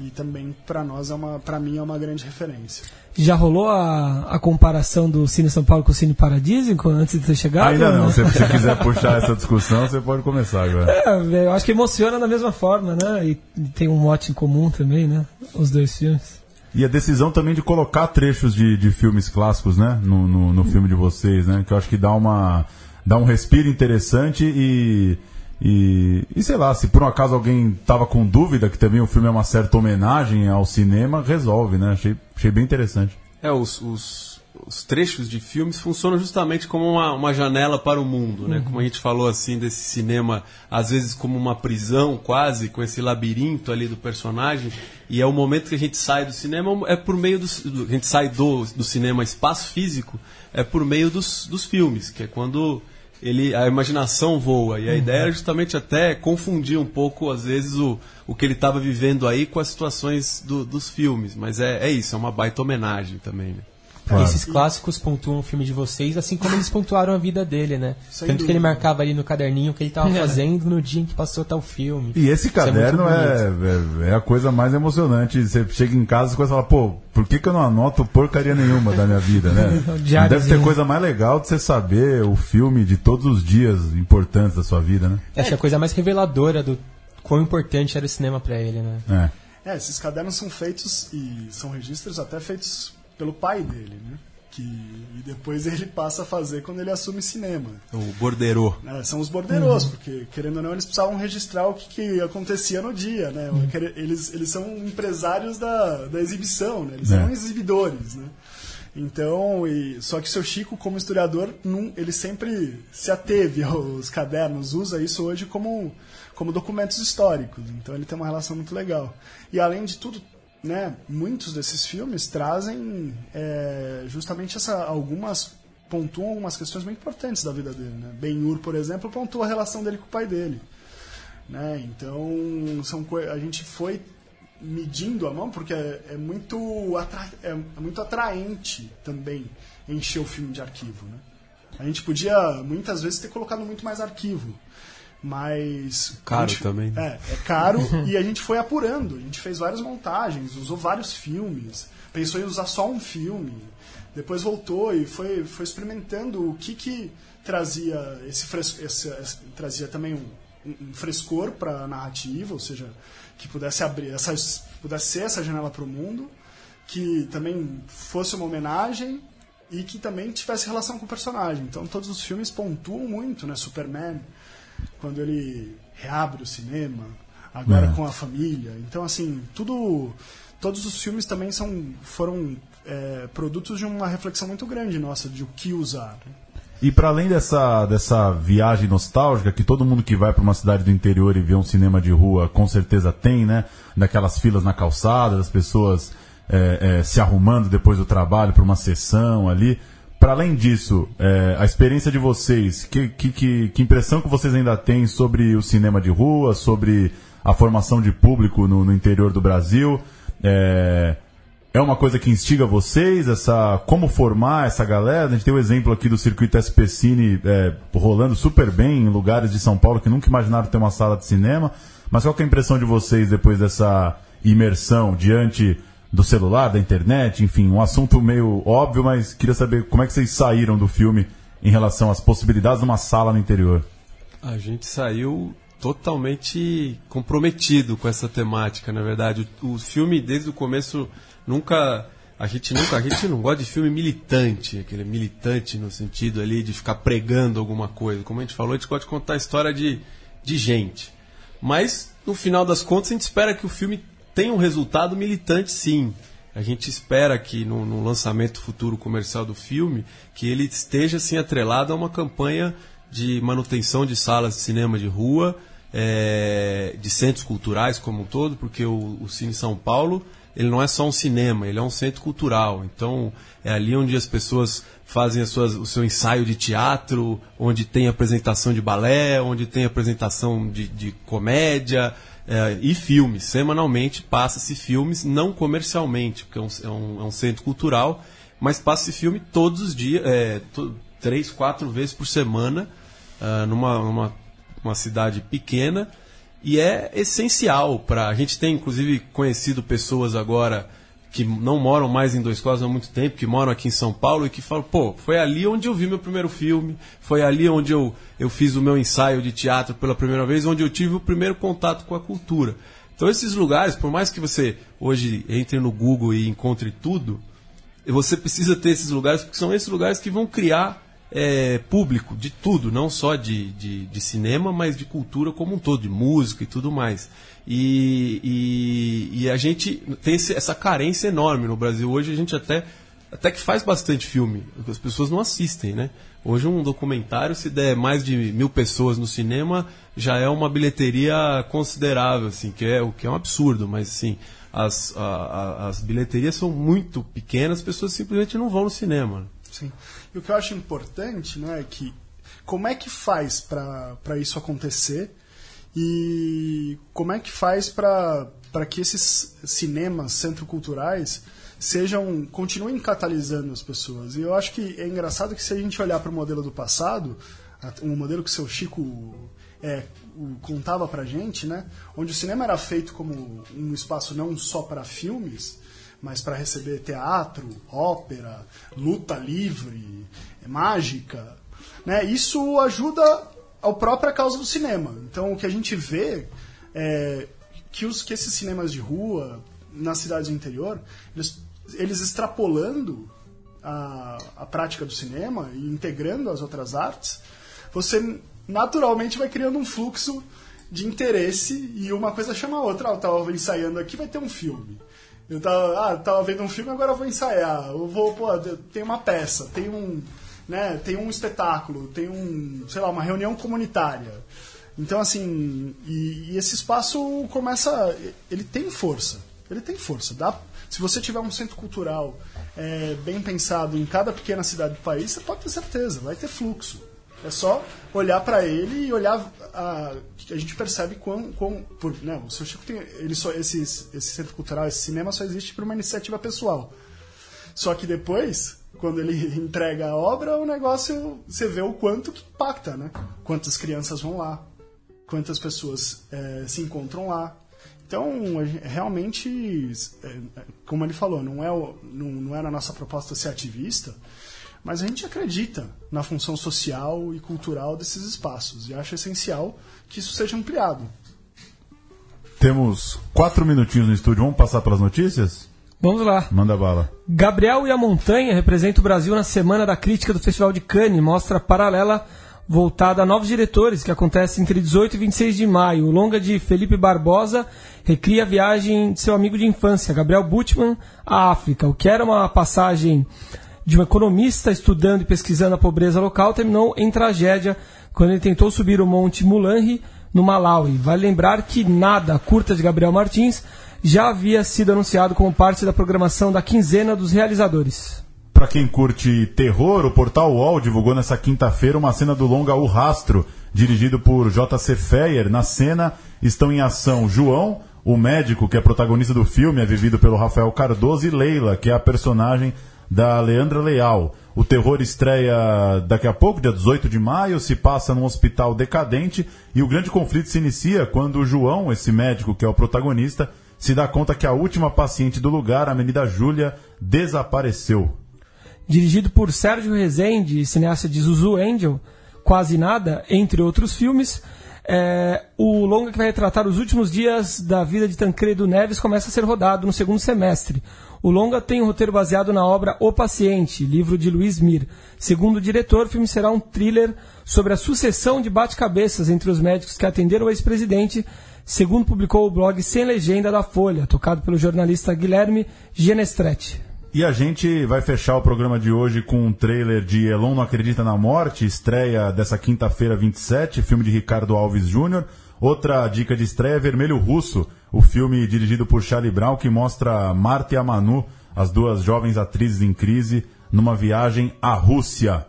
e também para nós é uma, para mim é uma grande referência. Já rolou a, a comparação do Cine São Paulo com o Cine Paradisíaco antes de ter chegado? Ainda não, né? se você [LAUGHS] quiser puxar essa discussão, você pode começar agora. É, eu acho que emociona da mesma forma, né? E tem um mote em comum também, né? Os dois filmes. E a decisão também de colocar trechos de, de filmes clássicos, né? No, no, no filme de vocês, né? Que eu acho que dá uma. dá um respiro interessante e. E, e sei lá, se por um acaso alguém tava com dúvida que também o filme é uma certa homenagem ao cinema, resolve, né? Achei, achei bem interessante. É, os, os, os trechos de filmes funcionam justamente como uma, uma janela para o mundo, né? Como a gente falou assim desse cinema, às vezes como uma prisão quase, com esse labirinto ali do personagem, e é o momento que a gente sai do cinema, é por meio dos, do, a gente sai do, do cinema espaço físico, é por meio dos, dos filmes, que é quando ele, a imaginação voa. E a ideia era justamente até confundir um pouco, às vezes, o, o que ele estava vivendo aí com as situações do- dos filmes. Mas é, é isso, é uma baita homenagem também, né? Claro. Esses clássicos pontuam o filme de vocês, assim como eles pontuaram a vida dele, né? Sem Tanto que ele dúvida. marcava ali no caderninho o que ele estava [LAUGHS] fazendo no dia em que passou tal filme. E esse Isso é caderno é, é, é a coisa mais emocionante. Você chega em casa e começa a falar, pô, por que, que eu não anoto porcaria nenhuma da minha vida, né? [LAUGHS] Não deve ter coisa mais legal de você saber o filme de todos os dias importantes da sua vida, né? Acho que a coisa mais reveladora do quão importante era o cinema pra ele, né? É. É, esses cadernos são feitos e são registros até feitos pelo pai dele, né? Que, e depois ele passa a fazer quando ele assume cinema. O Borderô. né? São os borderos, porque, querendo ou não, eles precisavam registrar o que, que acontecia no dia, né? Eles, eles são empresários da, da exibição, né? Eles É. são exibidores, né? Então, e, só que o seu Chico, como historiador, num, ele sempre se ateve aos cadernos, usa isso hoje como, como documentos históricos. Então ele tem uma relação muito legal. E além de tudo, né, muitos desses filmes trazem é, justamente essa, algumas pontuam algumas questões muito importantes da vida dele. Né? Ben-Hur, por exemplo, pontua a relação dele com o pai dele. Né? Então, são a gente foi medindo a mão porque é, é muito é, é muito atraente também encher o filme de arquivo. Né? A gente podia muitas vezes ter colocado muito mais arquivo, mas Caro gente- também, né? É, é caro e a gente foi apurando. A gente fez várias montagens, usou vários filmes, pensou em usar só um filme, depois voltou e foi, foi experimentando o que que trazia esse, esse, esse- trazia também um, um- um frescor para a narrativa, ou seja, que pudesse abrir essa pudesse ser essa janela para o mundo, que também fosse uma homenagem e que também tivesse relação com o personagem. Então todos os filmes pontuam muito, né? Superman, quando ele reabre o cinema, agora É. com a família. Então assim, tudo todos os filmes também são foram é, produtos de uma reflexão muito grande nossa de o que usar. né? E para além dessa, dessa viagem nostálgica, que todo mundo que vai para uma cidade do interior e vê um cinema de rua com certeza tem, né? Daquelas filas na calçada, das pessoas é, é, se arrumando depois do trabalho para uma sessão ali. Para além disso, é, a experiência de vocês, que, que, que, impressão que vocês ainda têm sobre o cinema de rua, sobre a formação de público no, no interior do Brasil? É, é uma coisa que instiga vocês, essa como formar essa galera? A gente tem o exemplo aqui do circuito SP Cine é, rolando super bem em lugares de São Paulo que nunca imaginaram ter uma sala de cinema. Mas qual é a impressão de vocês depois dessa imersão diante do celular, da internet, enfim, um assunto meio óbvio, mas queria saber como é que vocês saíram do filme em relação às possibilidades de uma sala no interior. A gente saiu totalmente comprometido com essa temática, na verdade. O, filme, desde o começo, nunca. A gente nunca. A gente não gosta de filme militante, aquele militante no sentido ali de ficar pregando alguma coisa. Como a gente falou, a gente gosta de contar a história de, de gente. Mas, no final das contas, a gente espera que o filme tem um resultado militante, sim. A gente espera que no, no, lançamento futuro comercial do filme que ele esteja assim atrelado a uma campanha de manutenção de salas de cinema de rua, é, de centros culturais como um todo, porque o, o Cine São Paulo ele não é só um cinema, ele é um centro cultural. Então é ali onde as pessoas fazem suas, o seu ensaio de teatro, onde tem apresentação de balé, onde tem apresentação de, de comédia é, e filmes. Semanalmente passa-se filmes, não comercialmente, porque é um, é um, é um centro cultural, mas passa-se filme todos os dias, é, to, três, quatro vezes por semana, uh, numa, numa uma cidade pequena, e é essencial para. A gente tem, inclusive, conhecido pessoas agora que não moram mais em Dois Costas há muito tempo, que moram aqui em São Paulo e que falam, pô, foi ali onde eu vi meu primeiro filme, foi ali onde eu, eu fiz o meu ensaio de teatro pela primeira vez, onde eu tive o primeiro contato com a cultura. Então esses lugares, por mais que você hoje entre no Google e encontre tudo, você precisa ter esses lugares, porque são esses lugares que vão criar é, público de tudo, não só de, de, de, cinema, mas de cultura como um todo, de música e tudo mais. E, e, e a gente tem esse, essa carência enorme no Brasil. Hoje a gente até, até que faz bastante filme, as pessoas não assistem, né? Hoje um documentário, se der mais de mil pessoas no cinema, já é uma bilheteria considerável, assim, que é o que é um absurdo, mas assim, as, a, a, as bilheterias são muito pequenas, as pessoas simplesmente não vão no cinema. Sim. E o que eu acho importante né, é que como é que faz para isso acontecer e como é que faz para que esses cinemas centroculturais sejam continuem catalisando as pessoas. E eu acho que é engraçado que se a gente olhar para o modelo do passado, um modelo que o seu Chico é, contava para gente, né, onde o cinema era feito como um espaço não só para filmes, mas para receber teatro, ópera, luta livre, mágica, né? Isso ajuda a própria causa do cinema. Então o que a gente vê é que os que esses cinemas de rua nas cidades do interior, eles, eles extrapolando a, a prática do cinema e integrando as outras artes, você naturalmente vai criando um fluxo de interesse e uma coisa chama a outra. Ah, eu estava ensaiando aqui, vai ter um filme. Eu tava, ah, tava vendo um filme, agora eu vou ensaiar. Eu vou, pô, tem uma peça, tem um, né, tem um espetáculo, tem um, sei lá, uma reunião comunitária. Então, assim, e, e esse espaço começa, ele tem força, ele tem força. Dá, se você tiver um centro cultural é, bem pensado em cada pequena cidade do país, você pode ter certeza, vai ter fluxo. É só olhar para ele e olhar. A, a gente percebe quão por, né, o seu Chico tem. Ele só, esse, centro cultural, esse cinema só existe por uma iniciativa pessoal. Só que depois, quando ele [LAUGHS] entrega a obra, o negócio. Você vê o quanto que impacta, né? Quantas crianças vão lá, quantas pessoas é, se encontram lá. Então, realmente, é, como ele falou, não é, não, não era a nossa proposta ser ativista, mas a gente acredita na função social e cultural desses espaços e acha essencial que isso seja ampliado. Temos quatro minutinhos no estúdio, vamos passar pelas notícias? Vamos lá. Manda bala. Gabriel e a Montanha representa o Brasil na Semana da Crítica do Festival de Cannes, mostra paralela voltada a novos diretores, que acontece entre 18 e 26 de maio. O longa de Felipe Barbosa recria a viagem de seu amigo de infância, Gabriel Butman, à África. O que era uma passagem de um economista estudando e pesquisando a pobreza local terminou em tragédia quando ele tentou subir o Monte Mulangi, no Malawi. Vale lembrar que Nada, curta de Gabriel Martins, já havia sido anunciado como parte da programação da quinzena dos realizadores. Para quem curte terror, o portal UOL divulgou nessa quinta-feira uma cena do longa O Rastro, dirigido por J.C. Feyer. Na cena estão em ação João, O médico, que é protagonista do filme, é vivido pelo Rafael Cardoso e Leila, que é a personagem da Leandra Leal. O terror estreia daqui a pouco, dia 18 de maio, se passa num hospital decadente e o grande conflito se inicia quando o João, esse médico que é o protagonista, se dá conta que a última paciente do lugar, a menina Júlia, desapareceu. Dirigido por Sérgio Rezende, cineasta de Zuzu Angel, Quase Nada, entre outros filmes, é, o longa que vai retratar os últimos dias da vida de Tancredo Neves começa a ser rodado no segundo semestre. O longa tem um roteiro baseado na obra O Paciente, livro de Luiz Mir. Segundo o diretor, o filme será um thriller sobre a sucessão de bate-cabeças entre os médicos que atenderam o ex-presidente, segundo publicou o blog Sem Legenda da Folha, tocado pelo jornalista Guilherme Genestretti. E a gente vai fechar o programa de hoje com um trailer de Elon Não Acredita na Morte, estreia dessa quinta-feira 27, filme de Ricardo Alves Júnior. Outra dica de estreia é Vermelho Russo, o filme dirigido por Charlie Brown que mostra Marta e a Manu, as duas jovens atrizes em crise, numa viagem à Rússia.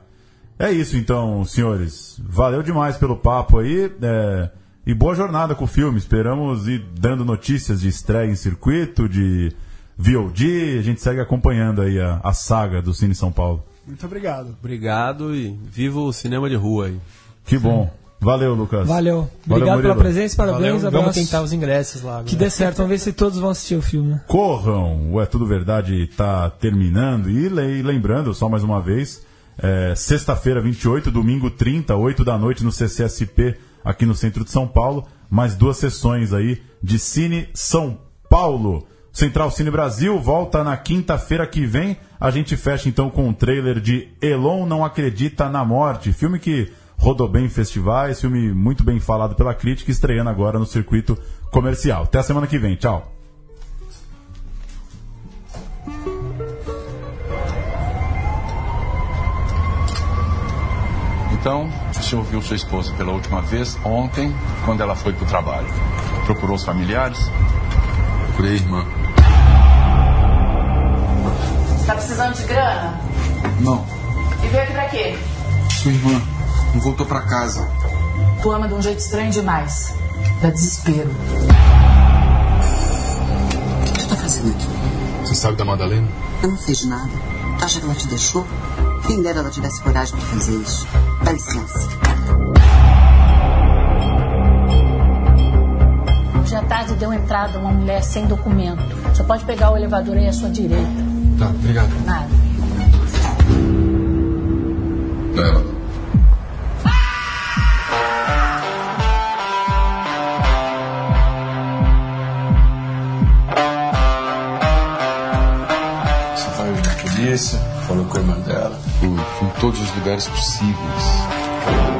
É isso então, senhores. Valeu demais pelo papo aí. É... E boa jornada com o filme. Esperamos ir dando notícias de estreia em circuito, de VOD. A gente segue acompanhando aí a, a saga do Cine São Paulo. Muito obrigado. Obrigado e viva o cinema de rua aí. Que bom. Valeu, Lucas. Valeu. Obrigado Valeu, pela presença, parabéns, Valeu, vamos tentar os ingressos lá. Que agora. dê certo, vamos ver se todos vão assistir o filme. Corram, o É Tudo Verdade está terminando. E le- lembrando, só mais uma vez, é, sexta-feira 28, domingo 30, 8 da noite no CCSP, aqui no centro de São Paulo. Mais duas sessões aí de Cine São Paulo. Central Cine Brasil volta na quinta-feira que vem. A gente fecha então com o trailer de Elon Não Acredita na Morte, filme que rodou bem em festivais, filme muito bem falado pela crítica, estreando agora no circuito comercial. Até a semana que vem. Tchau. Então, o senhor viu sua esposa pela última vez ontem, quando ela foi para o trabalho. Procurou os familiares? Procurei a irmã. Tá precisando de grana? Não, E veio aqui pra quê? sua irmã não voltou pra casa. Tu ama de um jeito estranho demais. Dá desespero. O que você tá fazendo aqui? Você sabe da Madalena? Eu não sei de nada. Tu acha que ela te deixou? Quem dera ela tivesse coragem de fazer isso. Dá licença. Hoje à tarde deu entrada uma mulher sem documento. Você pode pegar o elevador aí à sua direita. Tá, obrigado. Nada. Todos os lugares possíveis.